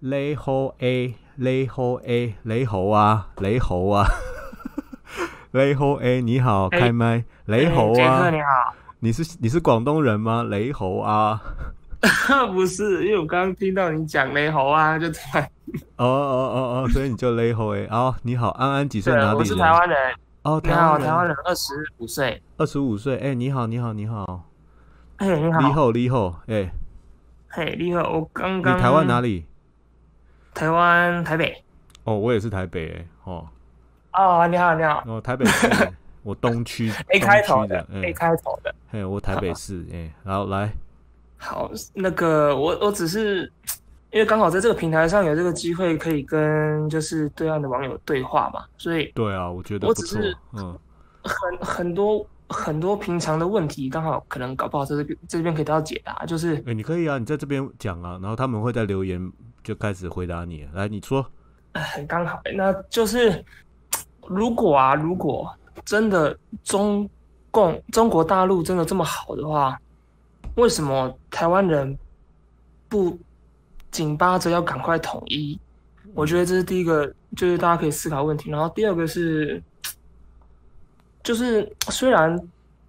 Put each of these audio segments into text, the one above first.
雷猴 A，雷猴 A，雷猴啊，雷猴啊，雷猴 A，你好，开麦，雷猴啊，你好，你是你是广东人吗？雷猴啊，不是，因为我刚刚听到你讲雷猴啊，就突然，哦哦哦哦，所以你就雷猴 A，哦，你好，安安几岁？哪里人？我是台湾人。哦，你好，台湾人，二十五岁，二十五岁，哎，你好，你好，你好，哎，你好，你好，你好，哎，嘿，你好，我刚刚，你台湾哪里？台湾台北。哦，我也是台北，哎，哦，哦，你好，你好，哦，台北市，我东区，A 开头的，A 开头的，嘿，我台北市，哎，然后来，好，那个，我我只是。因为刚好在这个平台上有这个机会，可以跟就是对岸的网友对话嘛，所以对啊，我觉得我只是嗯，很很多很多平常的问题，刚好可能搞不好在这边这边可以得到解答，就是哎，你可以啊，你在这边讲啊，然后他们会在留言就开始回答你，来你说，很刚好，那就是如果啊，如果真的中共中国大陆真的这么好的话，为什么台湾人不？紧巴着要赶快统一，我觉得这是第一个，就是大家可以思考问题。然后第二个是，就是虽然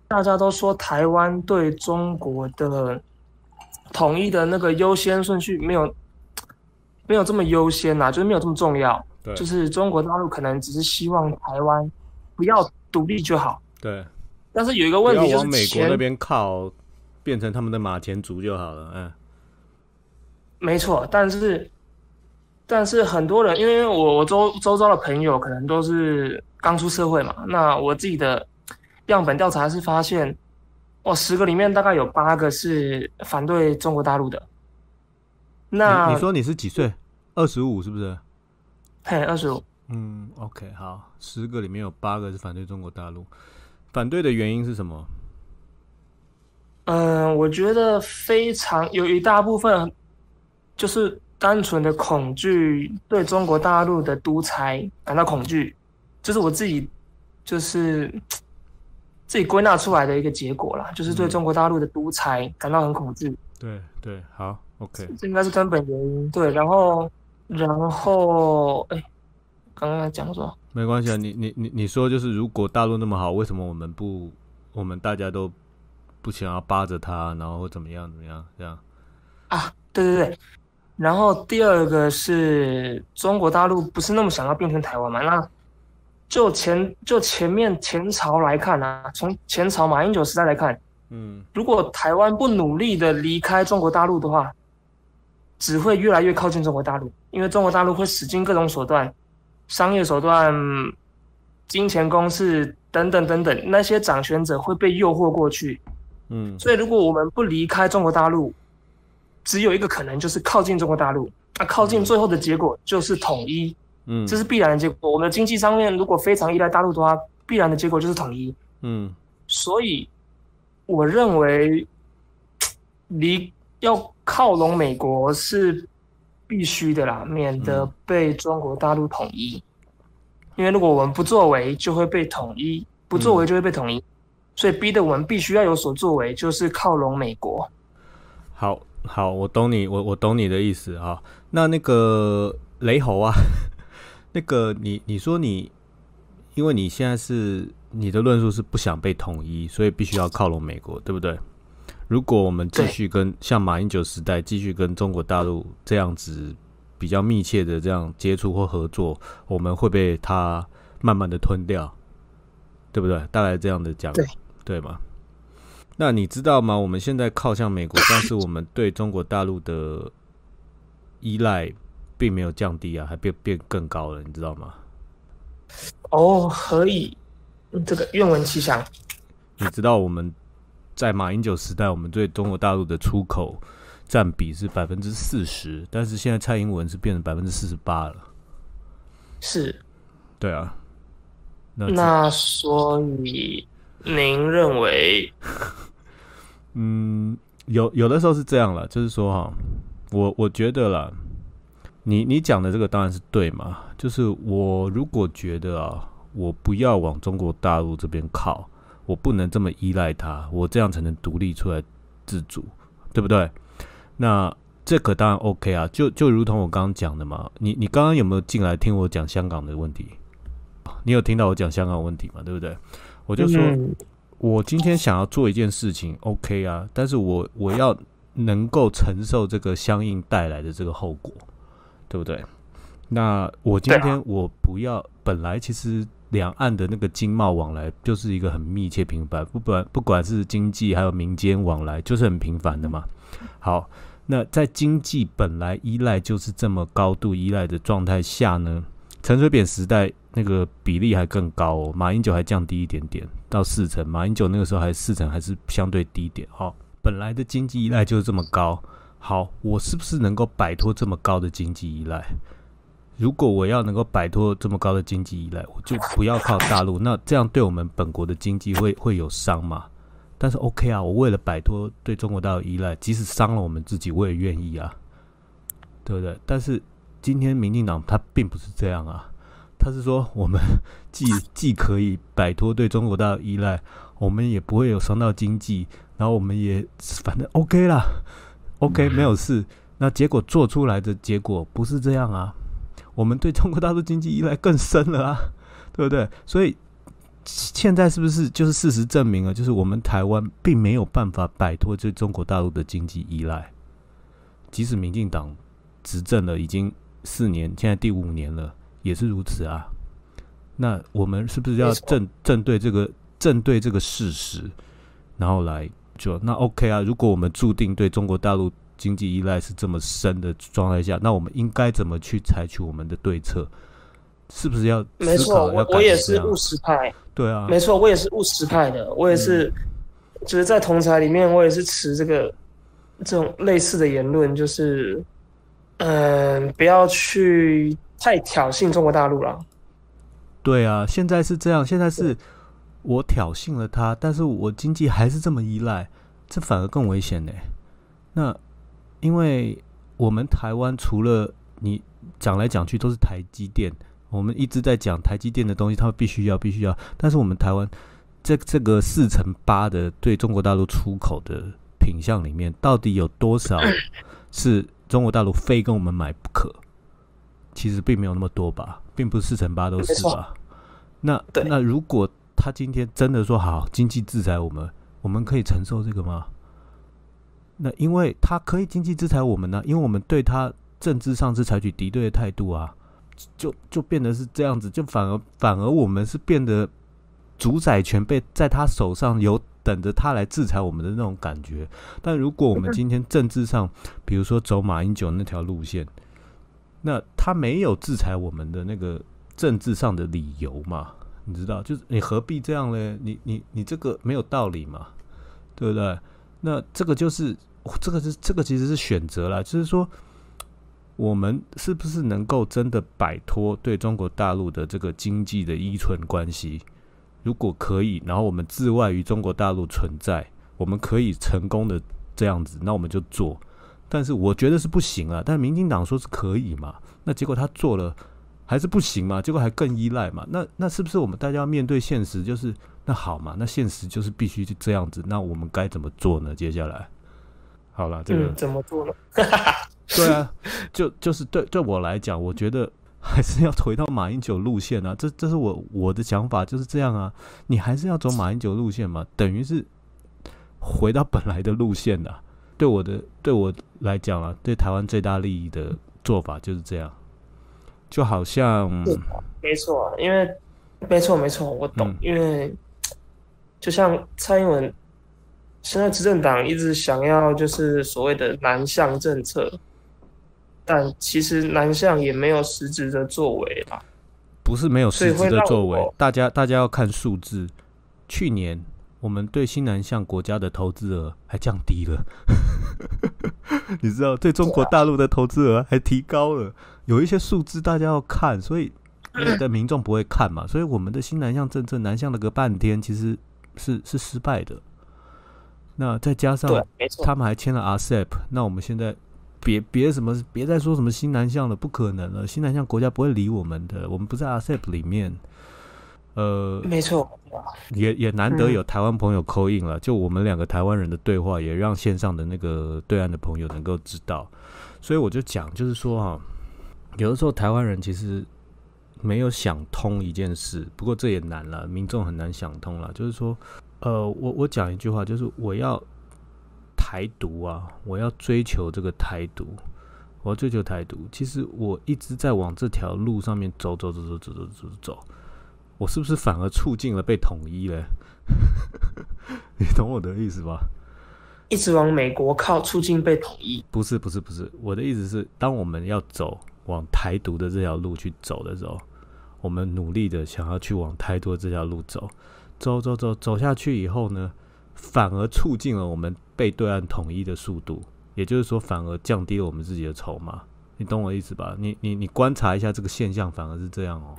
大家都说台湾对中国的统一的那个优先顺序没有没有这么优先呐，就是没有这么重要。对，就是中国大陆可能只是希望台湾不要独立就好。对，但是有一个问题就是美国那边靠，变成他们的马前卒就好了。嗯。没错，但是，但是很多人，因为我我周周遭的朋友可能都是刚出社会嘛，那我自己的样本调查是发现，哦，十个里面大概有八个是反对中国大陆的。那你说你是几岁？二十五是不是？嘿，二十五。嗯，OK，好，十个里面有八个是反对中国大陆，反对的原因是什么？嗯，我觉得非常有一大部分。就是单纯的恐惧，对中国大陆的独裁感到恐惧，这是我自己就是自己归纳出来的一个结果啦，就是对中国大陆的独裁感到很恐惧。对对，好，OK，这应该是根本原因。对，然后然后哎，刚刚讲说没关系啊，你你你你说就是如果大陆那么好，为什么我们不我们大家都不想要扒着他，然后怎么样怎么样这样啊？对对对。然后第二个是中国大陆不是那么想要变成台湾嘛？那就前就前面前朝来看啊，从前朝马英九时代来看，嗯，如果台湾不努力的离开中国大陆的话，只会越来越靠近中国大陆，因为中国大陆会使尽各种手段，商业手段、金钱攻势等等等等，那些掌权者会被诱惑过去，嗯，所以如果我们不离开中国大陆。只有一个可能，就是靠近中国大陆。那靠近最后的结果就是统一，嗯，这是必然的结果。我们的经济上面如果非常依赖大陆的话，必然的结果就是统一，嗯。所以我认为离要靠拢美国是必须的啦，免得被中国大陆统一。因为如果我们不作为，就会被统一；不作为就会被统一，所以逼得我们必须要有所作为，就是靠拢美国。好。好，我懂你，我我懂你的意思啊。那那个雷猴啊，那个你你说你，因为你现在是你的论述是不想被统一，所以必须要靠拢美国，对不对？如果我们继续跟像马英九时代继续跟中国大陆这样子比较密切的这样接触或合作，我们会被他慢慢的吞掉，对不对？大概这样的讲，对吗？那你知道吗？我们现在靠向美国，但是我们对中国大陆的依赖并没有降低啊，还变变更高了，你知道吗？哦，何以，这个愿闻其详。你知道我们在马英九时代，我们对中国大陆的出口占比是百分之四十，但是现在蔡英文是变成百分之四十八了。是，对啊。那所以您认为？嗯，有有的时候是这样了，就是说哈，我我觉得啦，你你讲的这个当然是对嘛，就是我如果觉得啊，我不要往中国大陆这边靠，我不能这么依赖他，我这样才能独立出来自主，对不对？那这个当然 OK 啊，就就如同我刚刚讲的嘛，你你刚刚有没有进来听我讲香港的问题？你有听到我讲香港问题嘛？对不对？我就说，我今天想要做一件事情，OK 啊，但是我我要能够承受这个相应带来的这个后果，对不对？那我今天我不要，本来其实两岸的那个经贸往来就是一个很密切频繁，不管不管是经济还有民间往来，就是很频繁的嘛。好。那在经济本来依赖就是这么高度依赖的状态下呢，陈水扁时代那个比例还更高哦，马英九还降低一点点到四成，马英九那个时候还四成还是相对低点哦。本来的经济依赖就是这么高，好，我是不是能够摆脱这么高的经济依赖？如果我要能够摆脱这么高的经济依赖，我就不要靠大陆，那这样对我们本国的经济会会有伤吗？但是 OK 啊，我为了摆脱对中国大陆依赖，即使伤了我们自己，我也愿意啊，对不对？但是今天民进党他并不是这样啊，他是说我们 既既可以摆脱对中国大陆依赖，我们也不会有伤到经济，然后我们也反正 OK 啦，OK 没有事。那结果做出来的结果不是这样啊，我们对中国大陆经济依赖更深了啊，对不对？所以。现在是不是就是事实证明了，就是我们台湾并没有办法摆脱对中国大陆的经济依赖，即使民进党执政了已经四年，现在第五年了，也是如此啊。那我们是不是要正正对这个正对这个事实，然后来就那 OK 啊？如果我们注定对中国大陆经济依赖是这么深的状态下，那我们应该怎么去采取我们的对策？是不是要？没错，我我也是务实派。对啊，没错，我也是务实派的。我也是，就是在同台里面，我也是持这个这种类似的言论，就是，嗯，不要去太挑衅中国大陆了。对啊，现在是这样，现在是我挑衅了他，但是我经济还是这么依赖，这反而更危险呢。那因为我们台湾除了你讲来讲去都是台积电。我们一直在讲台积电的东西，他们必须要，必须要。但是我们台湾这这个四乘八的对中国大陆出口的品相里面，到底有多少 是中国大陆非跟我们买不可？其实并没有那么多吧，并不是四乘八都是吧？那那如果他今天真的说好经济制裁我们，我们可以承受这个吗？那因为他可以经济制裁我们呢，因为我们对他政治上是采取敌对的态度啊。就就变得是这样子，就反而反而我们是变得主宰权被在他手上，有等着他来制裁我们的那种感觉。但如果我们今天政治上，比如说走马英九那条路线，那他没有制裁我们的那个政治上的理由嘛？你知道，就是你何必这样嘞？你你你这个没有道理嘛？对不对？那这个就是这个是这个其实是选择了，就是说。我们是不是能够真的摆脱对中国大陆的这个经济的依存关系？如果可以，然后我们自外于中国大陆存在，我们可以成功的这样子，那我们就做。但是我觉得是不行啊。但民进党说是可以嘛？那结果他做了还是不行嘛？结果还更依赖嘛？那那是不是我们大家要面对现实？就是那好嘛？那现实就是必须这样子。那我们该怎么做呢？接下来，好了，这个怎么做呢？对啊，就就是对对我来讲，我觉得还是要回到马英九路线啊。这这是我我的想法，就是这样啊。你还是要走马英九路线嘛，等于是回到本来的路线的。对我的对我来讲啊，对台湾最大利益的做法就是这样。就好像没错，因为没错没错，我懂。因为就像蔡英文现在执政党一直想要就是所谓的南向政策。但其实南向也没有实质的作为啦？不是没有实质的作为，大家大家要看数字。去年我们对新南向国家的投资额还降低了，你知道，对中国大陆的投资额还提高了。有一些数字大家要看，所以有的民众不会看嘛。所以我们的新南向政策南向了个半天，其实是是失败的。那再加上他们还签了 RCEP，那我们现在。别别什么，别再说什么新南向了，不可能了。新南向国家不会理我们的，我们不在 ASEP 里面。呃，没错，也也难得有台湾朋友扣印了，就我们两个台湾人的对话，也让线上的那个对岸的朋友能够知道。所以我就讲，就是说哈，有的时候台湾人其实没有想通一件事，不过这也难了，民众很难想通了。就是说，呃，我我讲一句话，就是我要台独啊，我要追求这个台独，我要追求台独。其实我一直在往这条路上面走走走走走走走走，我是不是反而促进了被统一嘞？你懂我的意思吧？一直往美国靠，促进被统一。不是不是不是，我的意思是，当我们要走往台独的这条路去走的时候，我们努力的想要去往台独这条路走，走走走走下去以后呢，反而促进了我们被对岸统一的速度，也就是说，反而降低了我们自己的筹码。你懂我意思吧？你你你观察一下这个现象，反而是这样哦。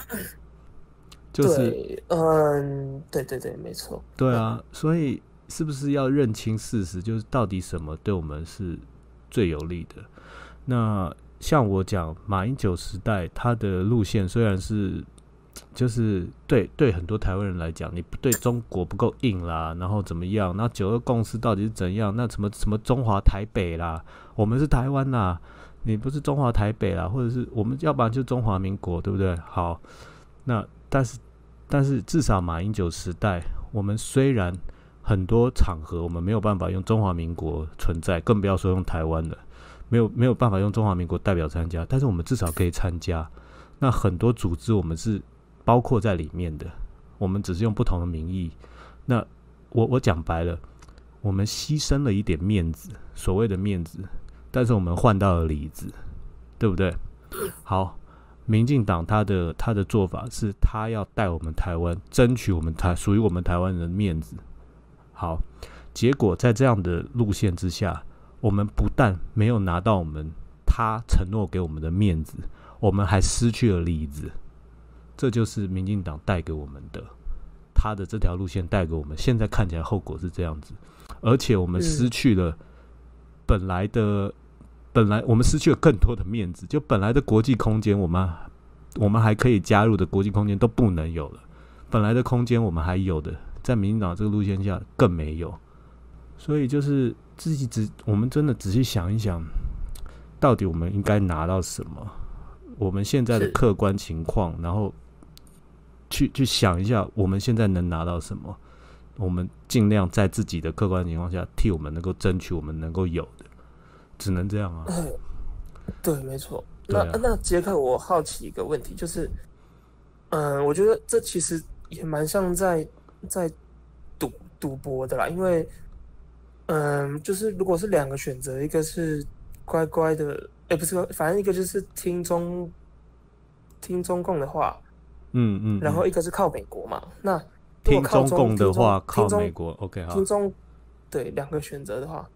就是，嗯，对对对，没错。对啊，所以。是不是要认清事实？就是到底什么对我们是最有利的？那像我讲马英九时代，他的路线虽然是，就是对对很多台湾人来讲，你不对中国不够硬啦，然后怎么样？那九二共识到底是怎样？那什么什么中华台北啦，我们是台湾呐，你不是中华台北啦，或者是我们要不然就中华民国，对不对？好，那但是但是至少马英九时代，我们虽然。很多场合我们没有办法用中华民国存在，更不要说用台湾了。没有没有办法用中华民国代表参加，但是我们至少可以参加。那很多组织我们是包括在里面的，我们只是用不同的名义。那我我讲白了，我们牺牲了一点面子，所谓的面子，但是我们换到了里子，对不对？好，民进党他的他的做法是他要带我们台湾，争取我们台属于我们台湾人的面子。好，结果在这样的路线之下，我们不但没有拿到我们他承诺给我们的面子，我们还失去了里子。这就是民进党带给我们的，他的这条路线带给我们。现在看起来后果是这样子，而且我们失去了本来的，本来我们失去了更多的面子。就本来的国际空间，我们我们还可以加入的国际空间都不能有了。本来的空间我们还有的。在民进党这个路线下更没有，所以就是自己只，我们真的仔细想一想，到底我们应该拿到什么？我们现在的客观情况，然后去去想一下，我们现在能拿到什么？我们尽量在自己的客观情况下，替我们能够争取我们能够有的，只能这样啊。对，没错。那那杰克，我好奇一个问题，就是，嗯，我觉得这其实也蛮像在。在赌赌博的啦，因为，嗯，就是如果是两个选择，一个是乖乖的，哎，不是，反正一个就是听中听中共的话，嗯嗯，然后一个是靠美国嘛。那听中共的话，靠美国，OK 好。听中对两个选择的话，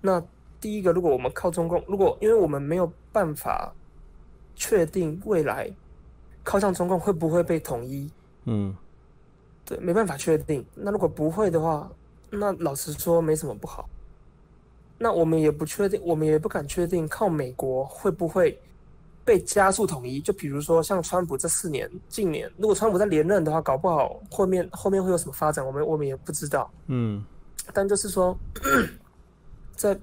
那第一个，如果我们靠中共，如果因为我们没有办法确定未来靠向中共会不会被统一，嗯。对，没办法确定。那如果不会的话，那老实说没什么不好。那我们也不确定，我们也不敢确定靠美国会不会被加速统一。就比如说像川普这四年，近年如果川普在连任的话，搞不好后面后面会有什么发展，我们我们也不知道。嗯，但就是说，在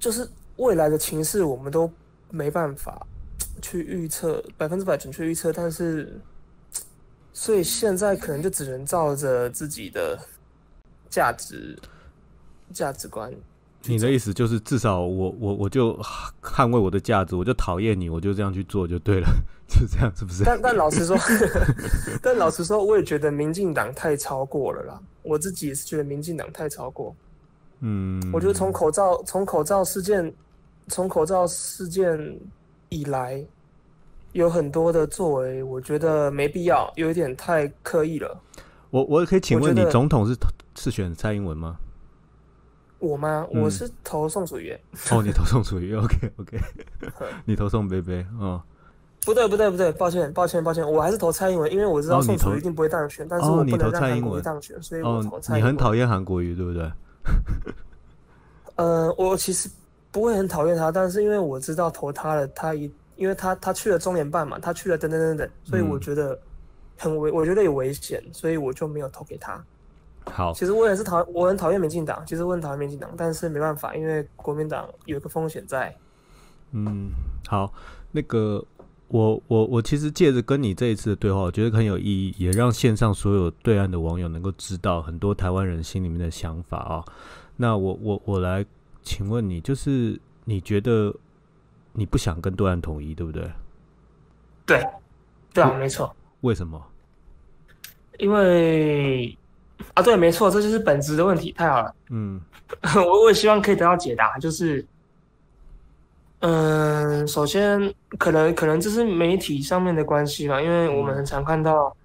就是未来的情势，我们都没办法去预测百分之百准确预测，但是。所以现在可能就只能照着自己的价值价值观。你的意思就是，至少我我我就捍卫我的价值，我就讨厌你，我就这样去做就对了，就这样，是不是？但但老实说，但老实说，我也觉得民进党太超过了啦。我自己也是觉得民进党太超过。嗯，我觉得从口罩从口罩事件从口罩事件以来。有很多的作为，我觉得没必要，有一点太刻意了。我我可以请问你，总统是是选蔡英文吗？我吗？我是投宋楚瑜。哦，你投宋楚瑜，OK OK。你投宋贝贝，哦，不对不对不对，抱歉抱歉抱歉，我还是投蔡英文，因为我知道宋楚瑜一定不会当选，但是我不能让韩国瑜当选，所以我投蔡。你很讨厌韩国瑜，对不对？呃，我其实不会很讨厌他，但是因为我知道投他了，他一。因为他他去了中联办嘛，他去了等等等等，所以我觉得很危，我觉得有危险，所以我就没有投给他。好，其实我也是讨，我很讨厌民进党，其实我很讨厌民进党，但是没办法，因为国民党有一个风险在。嗯，好，那个我我我其实借着跟你这一次的对话，我觉得很有意义，也让线上所有对岸的网友能够知道很多台湾人心里面的想法啊。那我我我来请问你，就是你觉得你不想跟对岸统一，对不对？对，对啊，没错。为什么？因为啊，对，没错，这就是本质的问题。太好了，嗯，我我也希望可以得到解答。就是，嗯，首先，可能可能这是媒体上面的关系吧，因为我们很常看到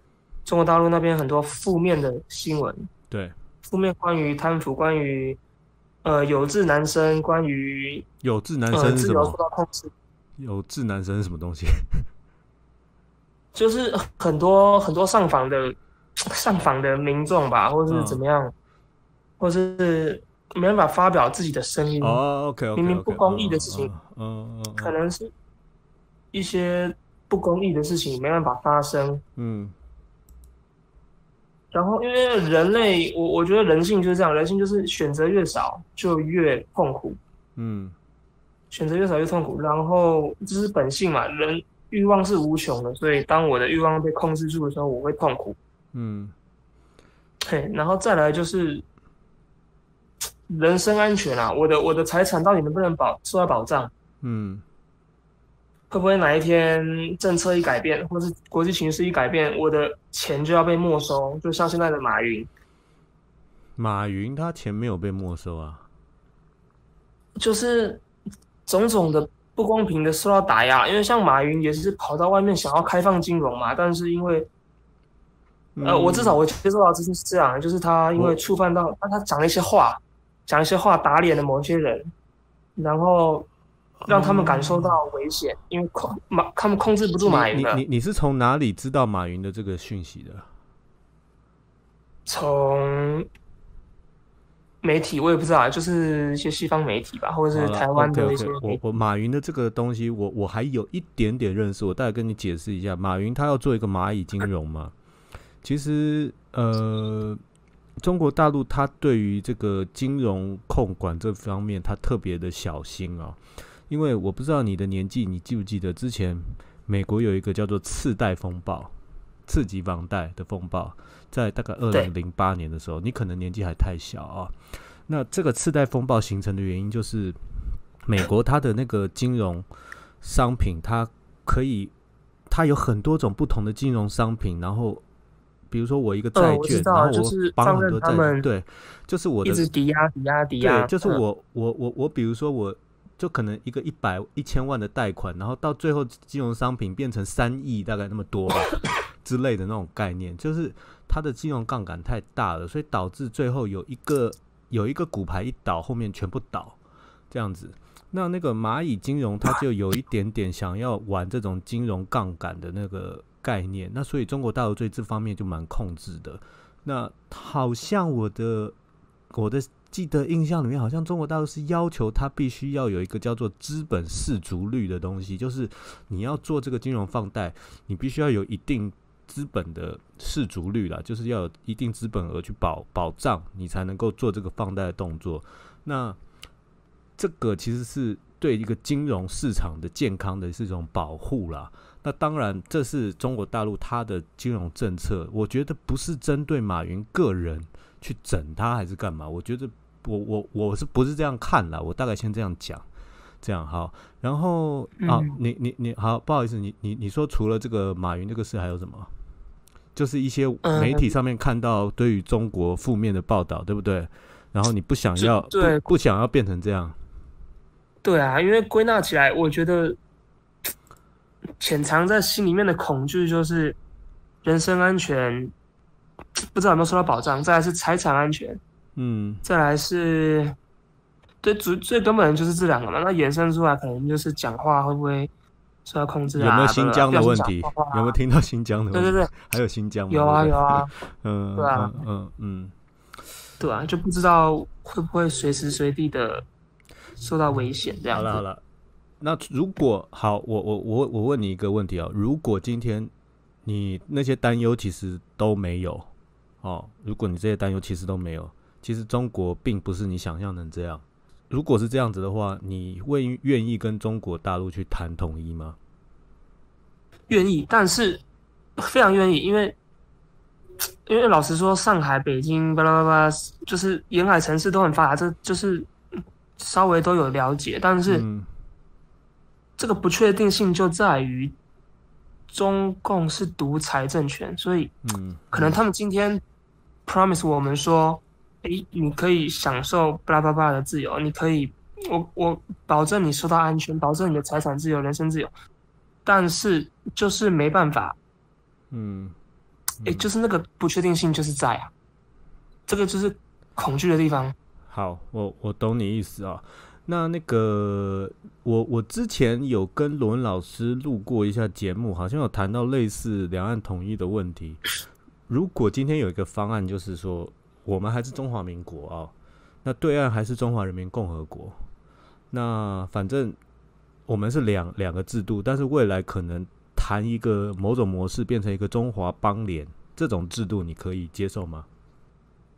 中国大陆那边很多负面的新闻，对，负面关于贪腐，关于呃有志男生，关于有志男生是什么？有志男生是什么东西？就是很多很多上访的上访的民众吧，或者是怎么样，或是没办法发表自己的声音。哦，OK OK，明明不公义的事情，嗯嗯，可能是一些不公义的事情没办法发生。嗯。然后，因为人类，我我觉得人性就是这样，人性就是选择越少就越痛苦。嗯。选择越少越痛苦，然后这是本性嘛，人。欲望是无穷的，所以当我的欲望被控制住的时候，我会痛苦。嗯，嘿，然后再来就是人身安全啊，我的我的财产到底能不能保受到保障？嗯，会不会哪一天政策一改变，或是国际形势一改变，我的钱就要被没收？就像现在的马云，马云他钱没有被没收啊，就是种种的。不公平的受到打压，因为像马云也是跑到外面想要开放金融嘛，但是因为，呃，我至少我接受到资讯是这样，就是他因为触犯到，他他讲了一些话，讲一些话打脸了某些人，然后让他们感受到危险，因为控马他们控制不住马云的。你你你是从哪里知道马云的这个讯息的？从。媒体我也不知道，就是一些西方媒体吧，或者是台湾的一些。我我马云的这个东西，我我还有一点点认识，我大概跟你解释一下。马云他要做一个蚂蚁金融嘛，其实呃，中国大陆它对于这个金融控管这方面，它特别的小心哦。因为我不知道你的年纪，你记不记得之前美国有一个叫做次贷风暴、次级房贷的风暴。在大概二零零八年的时候，你可能年纪还太小啊。那这个次贷风暴形成的原因，就是美国它的那个金融商品，它可以，它有很多种不同的金融商品。然后，比如说我一个债券，然后我帮很多债券，对，就是我的一直抵押、抵押、抵押，对就是我我我我，比如说我就可能一个一百一千万的贷款，然后到最后金融商品变成三亿，大概那么多吧之类的那种概念，就是。它的金融杠杆太大了，所以导致最后有一个有一个股牌一倒，后面全部倒这样子。那那个蚂蚁金融，它就有一点点想要玩这种金融杠杆的那个概念。那所以中国大陆对这方面就蛮控制的。那好像我的我的记得印象里面，好像中国大陆是要求它必须要有一个叫做资本市足率的东西，就是你要做这个金融放贷，你必须要有一定。资本的市足率啦，就是要有一定资本额去保保障，你才能够做这个放贷的动作。那这个其实是对一个金融市场的健康的是一种保护啦。那当然，这是中国大陆它的金融政策，我觉得不是针对马云个人去整他还是干嘛？我觉得我我我是不是这样看啦？我大概先这样讲。这样好，然后啊，你你你好，不好意思，你你你说除了这个马云这个事，还有什么？就是一些媒体上面看到对于中国负面的报道，对不对？然后你不想要，对，不想要变成这样。对啊，因为归纳起来，我觉得潜藏在心里面的恐惧就是人身安全不知道有没有受到保障，再来是财产安全，嗯，再来是最最最根本的就是这两个嘛。那衍生出来可能就是讲话会不会？受到控制啊？有没有新疆的问题？有没有听到新疆的？对对对，还有新疆吗？有啊有啊，嗯，对啊，嗯嗯，对啊，就不知道会不会随时随地的受到危险这样。好了好了，那如果好，我我我我问你一个问题啊，如果今天你那些担忧其实都没有哦。如果你这些担忧其实都没有，其实中国并不是你想象成这样。如果是这样子的话，你会愿意跟中国大陆去谈统一吗？愿意，但是非常愿意，因为因为老实说，上海、北京、巴拉巴拉，就是沿海城市都很发达，这就是稍微都有了解。但是这个不确定性就在于中共是独裁政权，所以嗯，可能他们今天 promise 我们说。诶，你可以享受巴拉巴拉的自由，你可以，我我保证你受到安全，保证你的财产自由、人身自由，但是就是没办法，嗯，诶，就是那个不确定性就是在啊，这个就是恐惧的地方。好，我我懂你意思啊。那那个，我我之前有跟罗文老师录过一下节目，好像有谈到类似两岸统一的问题。如果今天有一个方案，就是说。我们还是中华民国啊，那对岸还是中华人民共和国。那反正我们是两两个制度，但是未来可能谈一个某种模式，变成一个中华邦联这种制度，你可以接受吗？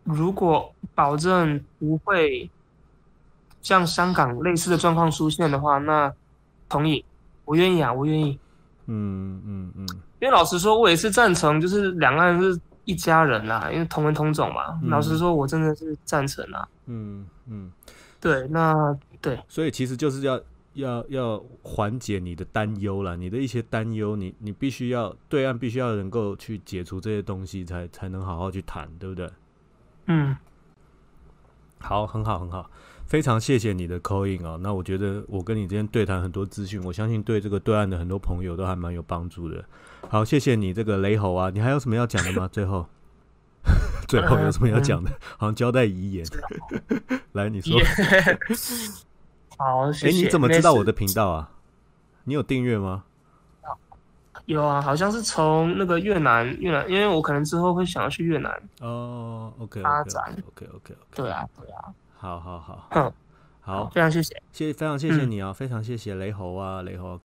如果保证不会像香港类似的状况出现的话，那同意，我愿意啊，我愿意。嗯嗯嗯，因为老实说，我也是赞成，就是两岸是。一家人啦，因为同文同种嘛。老实说，我真的是赞成啊。嗯嗯，对，那对，所以其实就是要要要缓解你的担忧了，你的一些担忧，你你必须要对岸必须要能够去解除这些东西，才才能好好去谈，对不对？嗯，好，很好，很好。非常谢谢你的 call in 啊，那我觉得我跟你之间对谈很多资讯，我相信对这个对岸的很多朋友都还蛮有帮助的。好，谢谢你这个雷猴啊，你还有什么要讲的吗？最后，最后有什么要讲的？好像交代遗言。来，你说。好，谢谢。哎，你怎么知道我的频道啊？你有订阅吗？有啊，好像是从那个越南，越南，因为我可能之后会想要去越南哦。OK，发展。OK，OK，OK。对啊，对啊。好好好，嗯，好，非常谢谢，谢非常谢谢你啊，非常谢谢雷猴啊，雷猴